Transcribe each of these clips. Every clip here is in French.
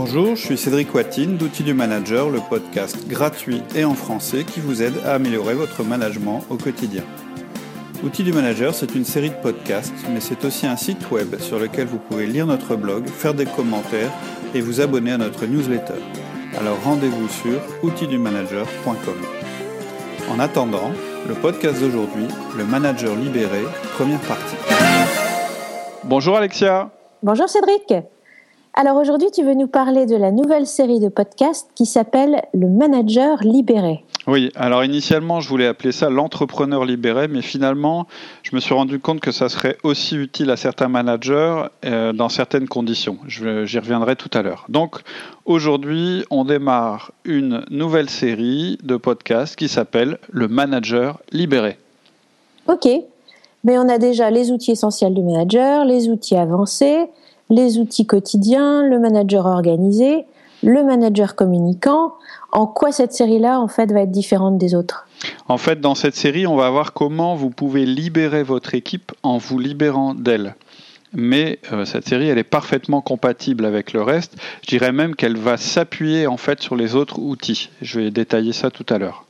Bonjour, je suis Cédric Watine d'Outils du Manager, le podcast gratuit et en français qui vous aide à améliorer votre management au quotidien. Outils du Manager, c'est une série de podcasts, mais c'est aussi un site web sur lequel vous pouvez lire notre blog, faire des commentaires et vous abonner à notre newsletter. Alors rendez-vous sur outildumanager.com. En attendant, le podcast d'aujourd'hui, Le Manager libéré, première partie. Bonjour Alexia. Bonjour Cédric. Alors aujourd'hui, tu veux nous parler de la nouvelle série de podcasts qui s'appelle Le Manager libéré. Oui, alors initialement, je voulais appeler ça l'entrepreneur libéré, mais finalement, je me suis rendu compte que ça serait aussi utile à certains managers euh, dans certaines conditions. J'y reviendrai tout à l'heure. Donc aujourd'hui, on démarre une nouvelle série de podcasts qui s'appelle Le Manager libéré. Ok, mais on a déjà les outils essentiels du manager, les outils avancés, les outils quotidiens, le manager organisé, le manager communicant. En quoi cette série-là, en fait, va être différente des autres? En fait, dans cette série, on va voir comment vous pouvez libérer votre équipe en vous libérant d'elle mais euh, cette série elle est parfaitement compatible avec le reste. Je dirais même qu'elle va s'appuyer en fait sur les autres outils. Je vais détailler ça tout à l'heure.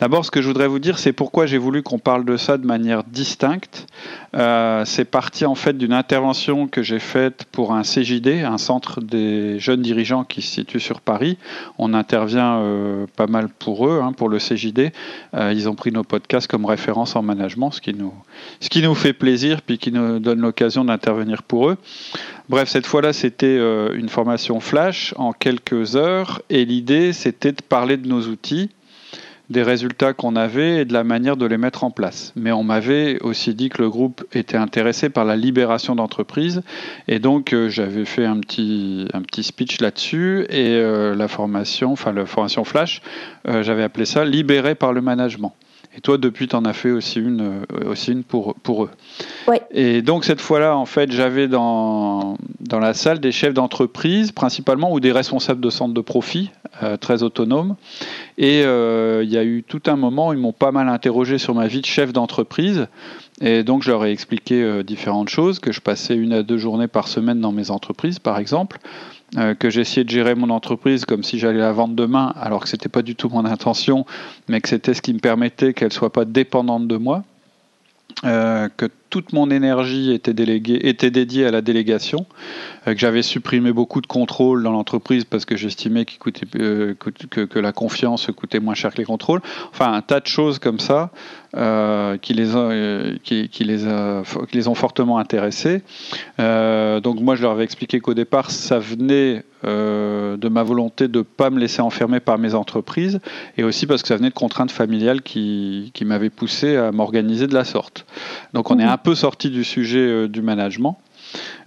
D'abord, ce que je voudrais vous dire, c'est pourquoi j'ai voulu qu'on parle de ça de manière distincte. Euh, c'est parti en fait d'une intervention que j'ai faite pour un CJD, un centre des jeunes dirigeants qui se situe sur Paris. On intervient euh, pas mal pour eux, hein, pour le CJD. Euh, ils ont pris nos podcasts comme référence en management, ce qui nous, ce qui nous fait plaisir, puis qui nous donne l'occasion d'intervenir pour eux. Bref, cette fois-là, c'était une formation flash en quelques heures, et l'idée, c'était de parler de nos outils des résultats qu'on avait et de la manière de les mettre en place. Mais on m'avait aussi dit que le groupe était intéressé par la libération d'entreprise et donc euh, j'avais fait un petit, un petit speech là-dessus et euh, la formation, enfin la formation flash, euh, j'avais appelé ça libéré par le management. Et toi, depuis, tu en as fait aussi une, aussi une pour, pour eux. Et donc, cette fois-là, en fait, j'avais dans, dans la salle des chefs d'entreprise, principalement, ou des responsables de centres de profit, très autonomes. Et euh, il y a eu tout un moment ils m'ont pas mal interrogé sur ma vie de chef d'entreprise. Et donc, je leur ai expliqué euh, différentes choses, que je passais une à deux journées par semaine dans mes entreprises, par exemple, euh, que j'essayais de gérer mon entreprise comme si j'allais la vendre demain, alors que ce n'était pas du tout mon intention, mais que c'était ce qui me permettait qu'elle soit pas dépendante de moi. que toute mon énergie était, déléguée, était dédiée à la délégation, euh, que j'avais supprimé beaucoup de contrôles dans l'entreprise parce que j'estimais euh, que, que, la confiance coûtait moins cher que les contrôles. Enfin, un tas de choses comme ça euh, qui, les qui, qui, les qui, les ont fortement intéressés. donc moi, je leur avais expliqué qu'au départ, ça venait de ma volonté de ne pas me laisser enfermer par mes entreprises et aussi parce que ça venait de contraintes familiales qui, qui m'avaient poussé à m'organiser de la sorte. Donc on est un peu sorti du sujet euh, du management.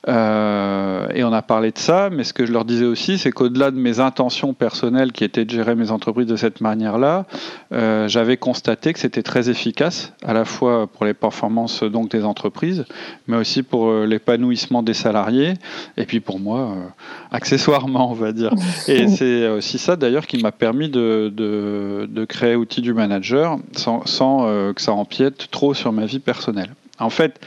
Euh, et on a parlé de ça, mais ce que je leur disais aussi, c'est qu'au-delà de mes intentions personnelles qui étaient de gérer mes entreprises de cette manière-là, euh, j'avais constaté que c'était très efficace, à la fois pour les performances donc des entreprises, mais aussi pour l'épanouissement des salariés, et puis pour moi, accessoirement, on va dire. Et c'est aussi ça d'ailleurs qui m'a permis de, de, créer Outils du Manager sans, sans que ça empiète trop sur ma vie personnelle. En fait,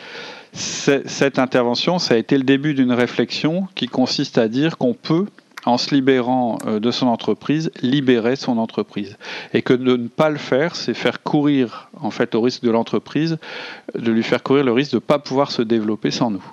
cette intervention, ça a été le début d'une réflexion qui consiste à dire qu'on peut, en se libérant euh, de son entreprise, libérer son entreprise. Et que de ne pas le faire, c'est faire courir, en fait, au risque de l'entreprise, de lui faire courir le risque de ne pas pouvoir se développer sans nous.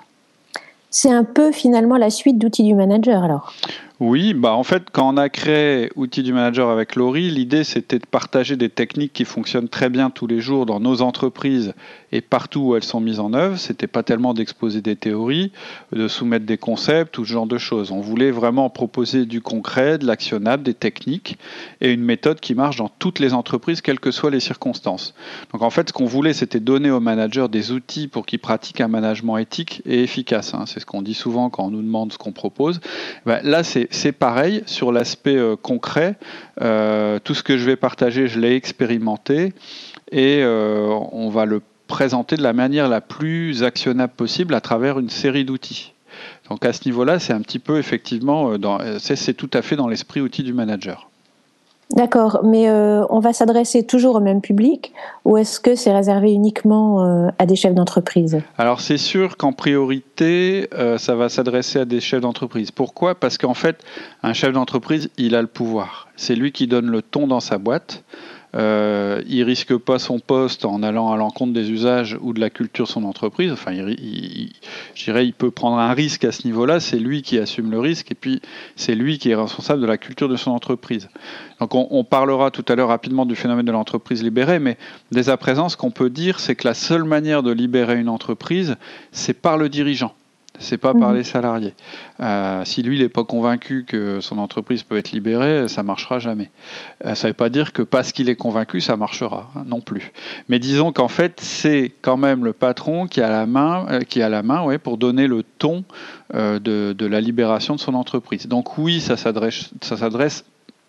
C'est un peu finalement la suite d'outils du manager alors? Oui, bah en fait, quand on a créé Outils du Manager avec Laurie, l'idée c'était de partager des techniques qui fonctionnent très bien tous les jours dans nos entreprises et partout où elles sont mises en œuvre. C'était pas tellement d'exposer des théories, de soumettre des concepts, tout ce genre de choses. On voulait vraiment proposer du concret, de l'actionnable, des techniques et une méthode qui marche dans toutes les entreprises, quelles que soient les circonstances. Donc en fait, ce qu'on voulait, c'était donner aux managers des outils pour qu'ils pratiquent un management éthique et efficace. Hein. C'est ce qu'on dit souvent quand on nous demande ce qu'on propose. Ben, là, c'est c'est pareil sur l'aspect euh, concret. Euh, tout ce que je vais partager, je l'ai expérimenté et euh, on va le présenter de la manière la plus actionnable possible à travers une série d'outils. Donc à ce niveau-là, c'est un petit peu effectivement, c'est tout à fait dans l'esprit outil du manager. D'accord, mais euh, on va s'adresser toujours au même public ou est-ce que c'est réservé uniquement euh, à des chefs d'entreprise? Alors c'est sûr qu'en priorité, euh, ça va s'adresser à des chefs d'entreprise. Pourquoi? Parce qu'en fait, un chef d'entreprise, il a le pouvoir. C'est lui qui donne le ton dans sa boîte. Euh, il risque pas son poste en allant à l'encontre des usages ou de la culture de son entreprise. Enfin, je dirais, il peut prendre un risque à ce niveau-là. C'est lui qui assume le risque et puis c'est lui qui est responsable de la culture de son entreprise. Donc, on, on parlera tout à l'heure rapidement du phénomène de l'entreprise libérée, mais dès à présent, ce qu'on peut dire, c'est que la seule manière de libérer une entreprise, c'est par le dirigeant c'est pas par mhm. les salariés. Euh, si lui, il n'est pas convaincu que son entreprise peut être libérée, ça marchera jamais. Euh, ça ne veut pas dire que parce qu'il est convaincu, ça marchera hein, non plus. Mais disons qu'en fait, c'est quand même le patron qui a la main, euh, qui a la main, ouais, pour donner le ton de, de, la libération de son entreprise. Donc oui, ça s'adresse, ça s'adresse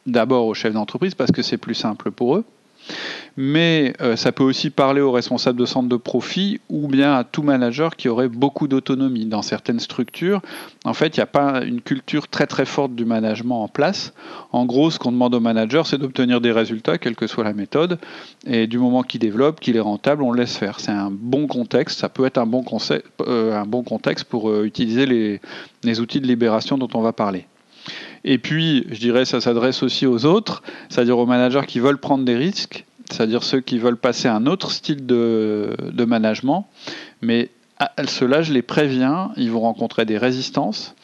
d'abord aux chefs d'entreprise parce que c'est plus simple pour eux mais euh, ça peut aussi parler aux responsables de centres de profit ou bien à tout manager qui aurait beaucoup d'autonomie. Dans certaines structures, en fait, il n'y a pas une culture très très forte du management en place. En gros, ce qu'on demande au manager, c'est d'obtenir des résultats, quelle que soit la méthode, et du moment qu'il développe, qu'il est rentable, on le laisse faire. C'est un bon contexte, ça peut être un bon, euh, contexte pour euh, utiliser les outils de libération dont on va parler. Et puis, je dirais, ça s'adresse aussi aux autres, c'est-à-dire aux managers qui veulent prendre des risques, c'est-à-dire ceux qui veulent passer à un autre style de, management. Mais ceux-là, je les préviens, ils vont rencontrer des résistances,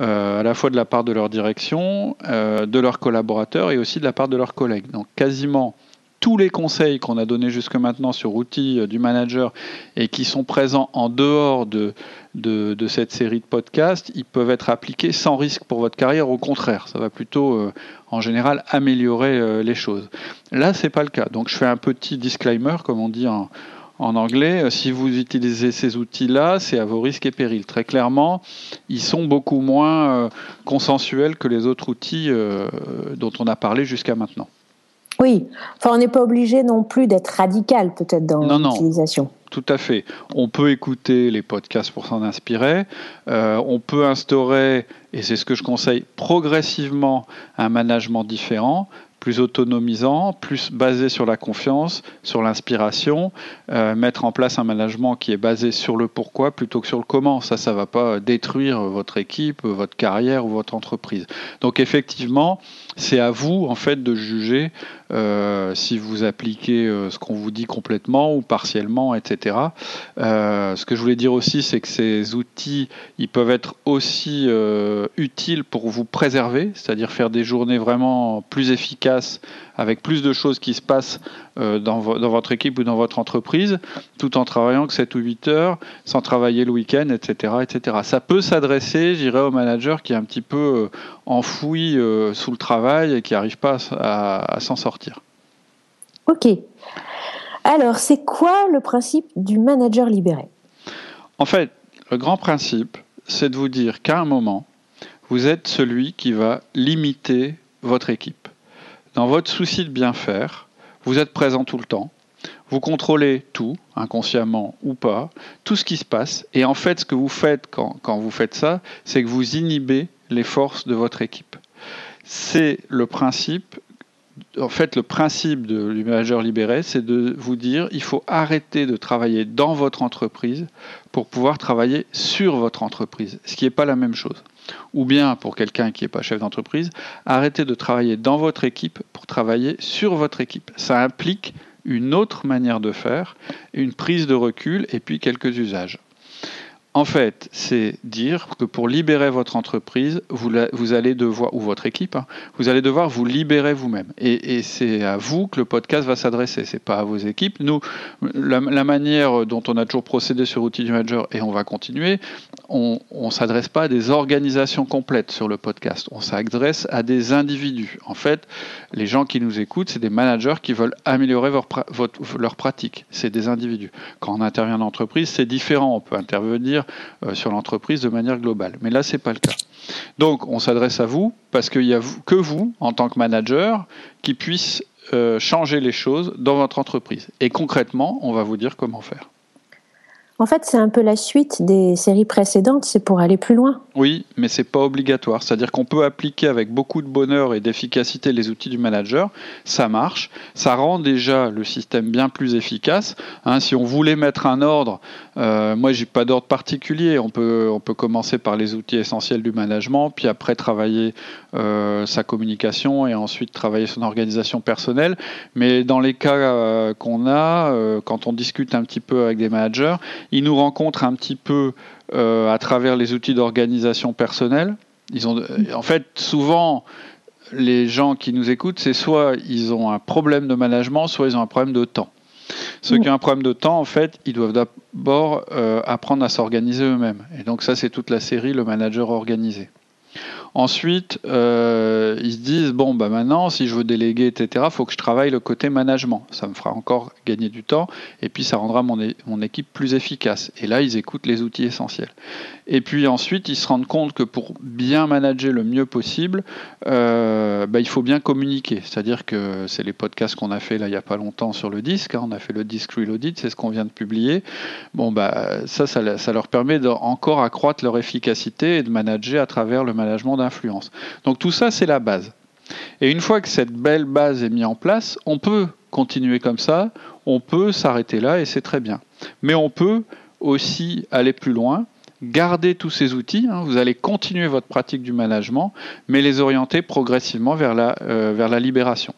euh, à la fois de la part de leur direction, euh, de leurs collaborateurs et aussi de la part de leurs collègues. Donc quasiment tous les conseils qu'on a donnés jusque maintenant sur outils euh, du manager et qui sont présents en dehors de, de, cette série de podcasts, ils peuvent être appliqués sans risque pour votre carrière. Au contraire, ça va plutôt, euh, en général, améliorer euh, les choses. Là, c'est pas le cas. Donc, je fais un petit disclaimer, comme on dit en, en anglais. Si vous utilisez ces outils-là, c'est à vos risques et périls. Très clairement, ils sont beaucoup moins consensuels que les autres outils dont on a parlé jusqu'à maintenant. Oui, enfin, on n'est pas obligé non plus d'être radical peut-être dans l'utilisation. Tout à fait. On peut écouter les podcasts pour s'en inspirer. Euh, on peut instaurer, et c'est ce que je conseille, progressivement un management différent plus autonomisant, plus basé sur la confiance, sur l'inspiration, euh, mettre en place un management qui est basé sur le pourquoi plutôt que sur le comment. Ça, ça va pas détruire votre équipe, votre carrière ou votre entreprise. Donc effectivement, c'est à vous en fait de juger euh, si vous appliquez euh, ce qu'on vous dit complètement ou partiellement, etc. Ce que je voulais dire aussi, c'est que ces outils, ils peuvent être aussi utiles pour vous préserver, c'est-à-dire faire des journées vraiment plus efficaces avec plus de choses qui se passent dans, dans, votre équipe ou dans votre entreprise, tout en travaillant que 7 ou 8 heures, sans travailler le week-end, etc., etc. Ça peut s'adresser, j'irais, au manager qui est un petit peu enfoui sous le travail et qui n'arrive pas à s'en sortir. Ok. Alors, c'est quoi le principe du manager libéré? En fait, le grand principe, c'est de vous dire qu'à un moment, vous êtes celui qui va limiter votre équipe. Dans votre souci de bien faire, vous êtes présent tout le temps. Vous contrôlez tout, inconsciemment ou pas, tout ce qui se passe. Et en fait, ce que vous faites quand, vous faites ça, c'est que vous inhibez les forces de votre équipe. C'est le principe en fait, le principe de, du libéré, c'est de vous dire il faut arrêter de travailler dans votre entreprise pour pouvoir travailler sur votre entreprise, ce qui n'est pas la même chose. Ou bien, pour quelqu'un qui n'est pas chef d'entreprise, arrêtez de travailler dans votre équipe pour travailler sur votre équipe. Ça implique une autre manière de faire, une prise de recul et puis quelques usages. En fait, c'est dire que pour libérer votre entreprise, vous, allez devoir, ou votre équipe, hein, vous allez devoir vous libérer vous-même. Et, c'est à vous que le podcast va s'adresser, c'est pas à vos équipes. Nous, la, manière dont on a toujours procédé sur Outil du Manager, et on va continuer, on ne s'adresse pas à des organisations complètes sur le podcast, on s'adresse à des individus. En fait, les gens qui nous écoutent, c'est des managers qui veulent améliorer votre, leur pratique, c'est des individus. Quand on intervient en entreprise, c'est différent, on peut intervenir euh, sur l'entreprise de manière globale. Mais là, ce n'est pas le cas. Donc, on s'adresse à vous parce qu'il n'y a que vous, en tant que manager, qui puisse euh, changer les choses dans votre entreprise. Et concrètement, on va vous dire comment faire. En fait, c'est un peu la suite des séries précédentes, c'est pour aller plus loin. Oui, mais c'est pas obligatoire. C'est-à-dire qu'on peut appliquer avec beaucoup de bonheur et d'efficacité les outils du manager. Ça marche. Ça rend déjà le système bien plus efficace. Hein, si on voulait mettre un ordre, euh, moi j'ai pas d'ordre particulier. On peut, on peut commencer par les outils essentiels du management, puis après travailler euh, sa communication et ensuite travailler son organisation personnelle. Mais dans les cas euh, qu'on a, euh, quand on discute un petit peu avec des managers, ils nous rencontrent un petit peu euh, à travers les outils d'organisation personnelle. Ils ont, en fait, souvent, les gens qui nous écoutent, c'est soit ils ont un problème de management, soit ils ont un problème de temps. Ceux qui ont un problème de temps, en fait, ils doivent d'abord euh, apprendre à s'organiser eux-mêmes. Et donc ça, c'est toute la série, le manager organisé. Ensuite, euh, ils se disent bon, bah maintenant, si je veux déléguer, etc., faut que je travaille le côté management. Ça me fera encore gagner du temps et puis ça rendra mon, mon équipe plus efficace. Et là, ils écoutent les outils essentiels. Et puis ensuite, ils se rendent compte que pour bien manager le mieux possible, euh, bah, il faut bien communiquer. C'est-à-dire que c'est les podcasts qu'on a fait là il n'y a pas longtemps sur le disque. Hein. on a fait le disque Reloaded, c'est ce qu'on vient de publier. Bon, bah, ça, ça, ça leur permet d'encore accroître leur efficacité et de manager à travers le management d'influence. Donc tout ça, c'est la base. Et une fois que cette belle base est mise en place, on peut continuer comme ça, on peut s'arrêter là et c'est très bien. Mais on peut aussi aller plus loin, garder tous ces outils, hein, vous allez continuer votre pratique du management, mais les orienter progressivement vers la, euh, vers la libération.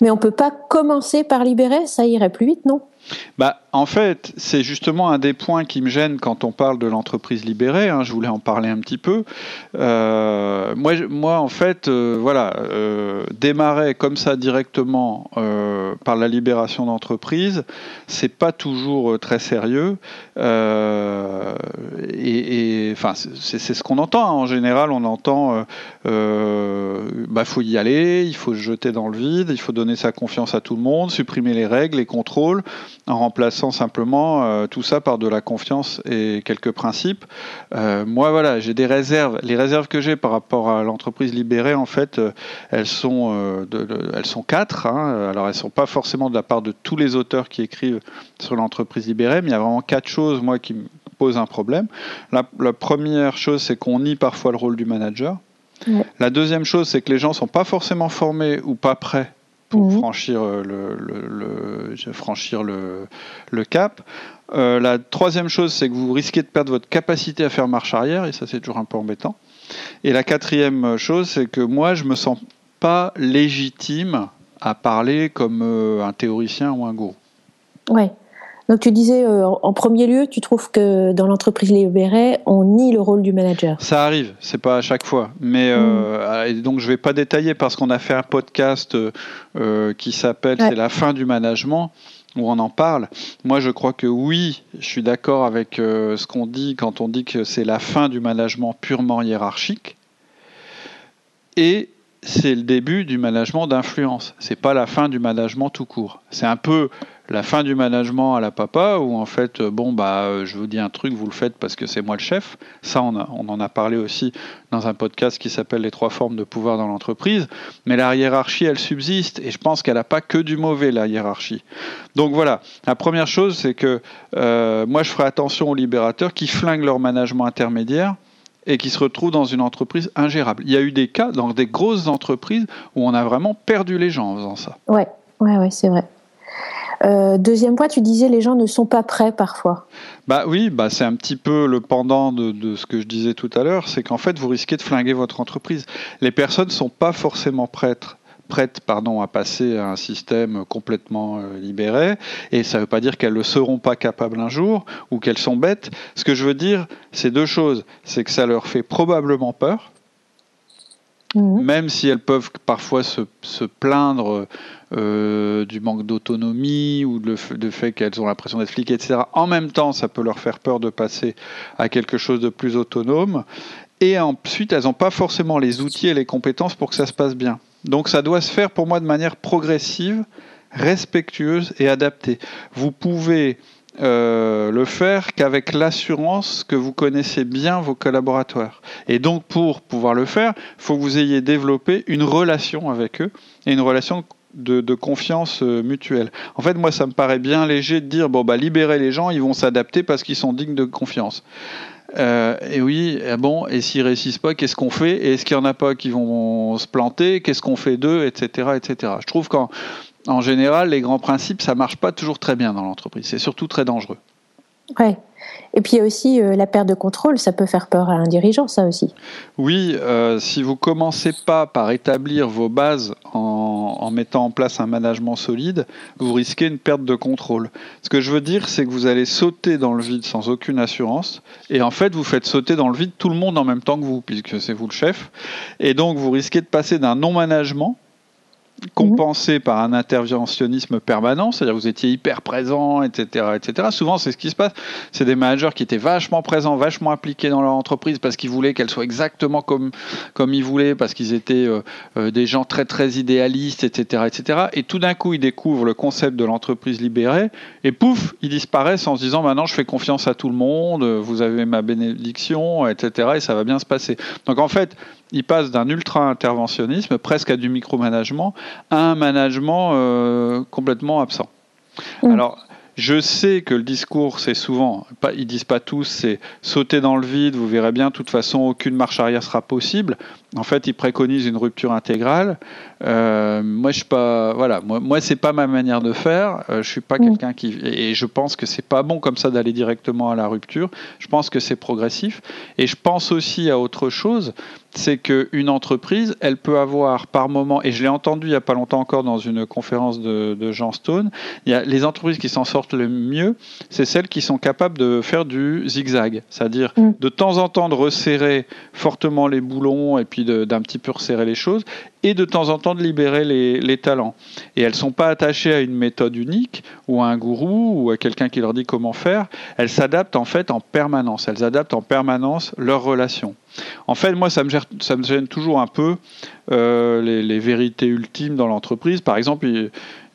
Mais on ne peut pas commencer par libérer, ça irait plus vite, non? Bah, en fait, c'est justement un des points qui me gêne quand on parle de l'entreprise libérée. Hein, je voulais en parler un petit peu. Euh, moi, en fait, euh, voilà, euh, démarrer comme ça directement par la libération d'entreprise, c'est pas toujours très sérieux. Et, enfin, c'est ce qu'on entend. Hein. En général, on entend, bah, faut y aller, il faut se jeter dans le vide, il faut donner sa confiance à tout le monde, supprimer les règles, les contrôles en remplaçant simplement euh, tout ça par de la confiance et quelques principes. Euh, moi, voilà, j'ai des réserves. Les réserves que j'ai par rapport à l'entreprise libérée, en fait, euh, elles sont, de, elles sont quatre. Hein. Alors, elles sont pas forcément de la part de tous les auteurs qui écrivent sur l'entreprise libérée, mais il y a vraiment quatre choses, moi, qui me posent un problème. La, la première chose, c'est qu'on nie parfois le rôle du manager. Ouais. La deuxième chose, c'est que les gens sont pas forcément formés ou pas prêts pour mmh. franchir, le, le, le, franchir le, le cap. Euh, la troisième chose, c'est que vous risquez de perdre votre capacité à faire marche arrière, et ça c'est toujours un peu embêtant. Et la quatrième chose, c'est que moi, je me sens pas légitime à parler comme euh, un théoricien ou un gourou. Ouais. Donc tu disais, euh, en premier lieu, tu trouves que dans l'entreprise libérée, on nie le rôle du manager. Ça arrive, c'est pas à chaque fois. Mais euh, mm. donc je vais pas détailler parce qu'on a fait un podcast euh, qui s'appelle ouais. C'est la fin du management où on en parle. Moi, je crois que oui, je suis d'accord avec ce qu'on dit quand on dit que c'est la fin du management purement hiérarchique. Et c'est le début du management d'influence. C'est pas la fin du management tout court. C'est un peu la fin du management à la papa où en fait bon bah je vous dis un truc vous le faites parce que c'est moi le chef ça on, en a parlé aussi dans un podcast qui s'appelle les trois formes de pouvoir dans l'entreprise mais la hiérarchie elle subsiste et je pense qu'elle n'a pas que du mauvais la hiérarchie donc voilà la première chose c'est que euh, moi je ferai attention aux libérateurs qui flinguent leur management intermédiaire et qui se retrouvent dans une entreprise ingérable. Il y a eu des cas dans des grosses entreprises où on a vraiment perdu les gens en faisant ça. Ouais, ouais, ouais, c'est vrai. Euh, deuxième point, tu disais les gens ne sont pas prêts parfois. Bah oui, bah c'est un petit peu le pendant de, de ce que je disais tout à l'heure, c'est qu'en fait vous risquez de flinguer votre entreprise. Les personnes ne sont pas forcément prêtes prêtes pardon, à passer à un système complètement euh, libéré, et ça ne veut pas dire qu'elles ne le seront pas capables un jour, ou qu'elles sont bêtes. Ce que je veux dire, c'est deux choses. C'est que ça leur fait probablement peur, mmh. même si elles peuvent parfois se, se plaindre euh, du manque d'autonomie ou de fait qu'elles ont l'impression d'être fliquées, etc. En même temps, ça peut leur faire peur de passer à quelque chose de plus autonome. Et ensuite, elles n'ont pas forcément les outils et les compétences pour que ça se passe bien. Donc ça doit se faire pour moi de manière progressive, respectueuse et adaptée. Vous pouvez euh, le faire qu'avec l'assurance que vous connaissez bien vos collaborateurs. Et donc pour pouvoir le faire, il faut que vous ayez développé une relation avec eux et une relation de, confiance euh, mutuelle. En fait, moi, ça me paraît bien léger de dire bon bah libérer les gens, ils vont s'adapter parce qu'ils sont dignes de confiance. Euh, et oui, et bon, et s'ils réussissent pas, qu'est-ce qu'on fait? Et est-ce qu'il y en a pas qui vont se planter? Qu'est-ce qu'on fait d'eux, etc., etc. Je trouve qu'en en général, les grands principes, ça marche pas toujours très bien dans l'entreprise. C'est surtout très dangereux. Ouais. Et puis il y a aussi euh, la perte de contrôle, ça peut faire peur à un dirigeant, ça aussi. Oui, euh, si vous commencez pas par établir vos bases en, en, mettant en place un management solide, vous risquez une perte de contrôle. Ce que je veux dire, c'est que vous allez sauter dans le vide sans aucune assurance, et en fait, vous faites sauter dans le vide tout le monde en même temps que vous, puisque c'est vous le chef, et donc vous risquez de passer d'un non-management compensé par un interventionnisme permanent, c'est-à-dire vous étiez hyper présent, etc., etc. Souvent, c'est ce qui se passe. C'est des managers qui étaient vachement présents, vachement impliqués dans leur entreprise parce qu'ils voulaient qu'elle soit exactement comme comme ils voulaient, parce qu'ils étaient euh, euh, des gens très très idéalistes, etc., etc. Et tout d'un coup, ils découvrent le concept de l'entreprise libérée et pouf, ils disparaissent en se disant maintenant, je fais confiance à tout le monde, vous avez ma bénédiction, etc. Et ça va bien se passer. Donc en fait, il passe d'un ultra-interventionnisme, presque à du micromanagement, à un management euh, complètement absent. Mmh. Alors, je sais que le discours, c'est souvent, pas, ils disent pas tous, c'est sauter dans le vide, vous verrez bien, de toute façon, aucune marche arrière sera possible. En fait, ils préconisent une rupture intégrale. Euh, moi, je suis pas, voilà, moi, moi c'est pas ma manière de faire. Euh, je suis pas mm. quelqu'un qui, et je pense que c'est pas bon comme ça d'aller directement à la rupture. Je pense que c'est progressif. Et je pense aussi à autre chose, c'est qu'une entreprise, elle peut avoir par moment, et je l'ai entendu il y a pas longtemps encore dans une conférence de, de Jean Stone, il y a les entreprises qui s'en sortent le mieux, c'est celles qui sont capables de faire du zigzag, c'est-à-dire mm. de temps en temps de resserrer fortement les boulons et puis d'un petit peu resserrer les choses, et de temps en temps de libérer les, talents. Et elles ne sont pas attachées à une méthode unique, ou à un gourou, ou à quelqu'un qui leur dit comment faire. Elles s'adaptent en fait en permanence. Elles adaptent en permanence leurs relations. En fait, moi, ça me, gêne, ça me gêne toujours un peu euh, les, vérités ultimes dans l'entreprise. Par exemple,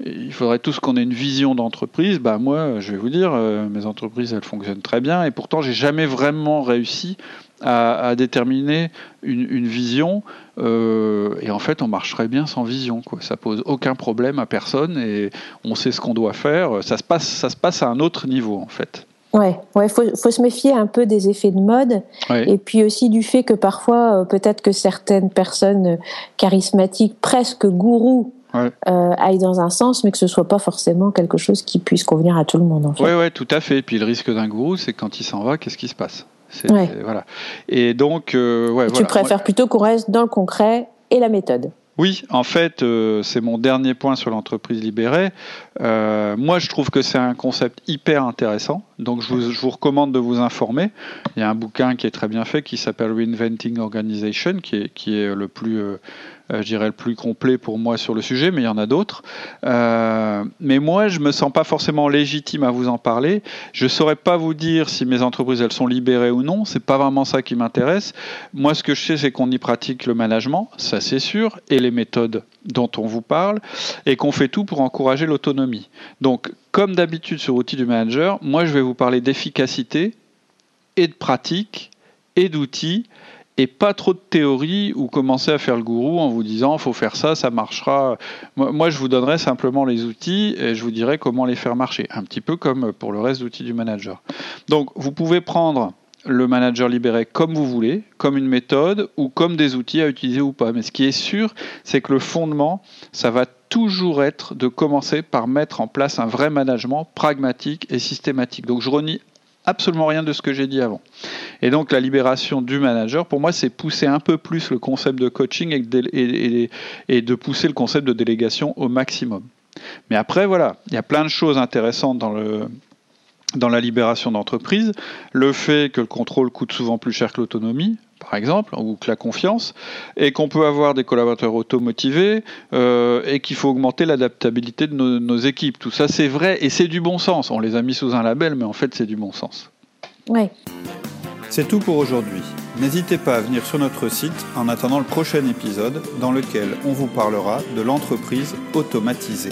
il, faudrait tous qu'on ait une vision d'entreprise. Bah, moi, je vais vous dire, euh, mes entreprises, elles fonctionnent très bien, et pourtant, j'ai jamais vraiment réussi à, déterminer une, vision. Euh, et en fait, on marcherait bien sans vision. Quoi. Ça pose aucun problème à personne et on sait ce qu'on doit faire. Ça se passe, ça se passe à un autre niveau, en fait. Ouais, ouais, faut, faut se méfier un peu des effets de mode et puis aussi du fait que parfois, euh, peut-être que certaines personnes charismatiques, presque gourous, euh, aillent dans un sens, mais que ce soit pas forcément quelque chose qui puisse convenir à tout le monde. En fait. Ouais, ouais, tout à fait. Et puis le risque d'un gourou, c'est quand il s'en va, qu'est-ce qui se passe? Voilà. Et donc, euh, ouais, tu préfères plutôt qu'on reste dans le concret et la méthode. Oui, en fait, euh, c'est mon dernier point sur l'entreprise libérée. Euh, moi, je trouve que c'est un concept hyper intéressant. Donc, je vous, je vous, recommande de vous informer. Il y a un bouquin qui est très bien fait qui s'appelle Reinventing Organization, qui est, qui est le plus euh, je dirais, le plus complet pour moi sur le sujet, mais il y en a d'autres. Euh, mais moi, je me sens pas forcément légitime à vous en parler. Je saurais pas vous dire si mes entreprises elles sont libérées ou non. C'est pas vraiment ça qui m'intéresse. Moi, ce que je sais, c'est qu'on y pratique le management, ça c'est sûr, et les méthodes dont on vous parle, et qu'on fait tout pour encourager l'autonomie. Donc, comme d'habitude sur Outils du Manager, moi, je vais vous parler d'efficacité et de pratique et d'outils et pas trop de théorie ou commencer à faire le gourou en vous disant faut faire ça, ça marchera. Moi, je vous donnerai simplement les outils et je vous dirai comment les faire marcher, un petit peu comme pour le reste d'outils du manager. Donc, vous pouvez prendre le manager libéré comme vous voulez, comme une méthode ou comme des outils à utiliser ou pas. Mais ce qui est sûr, c'est que le fondement, ça va toujours être de commencer par mettre en place un vrai management pragmatique et systématique. Donc je renie absolument rien de ce que j'ai dit avant. Et donc la libération du manager, pour moi, c'est pousser un peu plus le concept de coaching et de, pousser le concept de délégation au maximum. Mais après, voilà, il y a plein de choses intéressantes dans dans la libération d'entreprise, le fait que le contrôle coûte souvent plus cher que l'autonomie, par exemple, ou que la confiance, et qu'on peut avoir des collaborateurs automotivés, euh, et qu'il faut augmenter l'adaptabilité de nos, équipes. Tout ça, c'est vrai, et c'est du bon sens. On les a mis sous un label, mais en fait, c'est du bon sens. Oui. C'est tout pour aujourd'hui. N'hésitez pas à venir sur notre site en attendant le prochain épisode dans lequel on vous parlera de l'entreprise automatisée.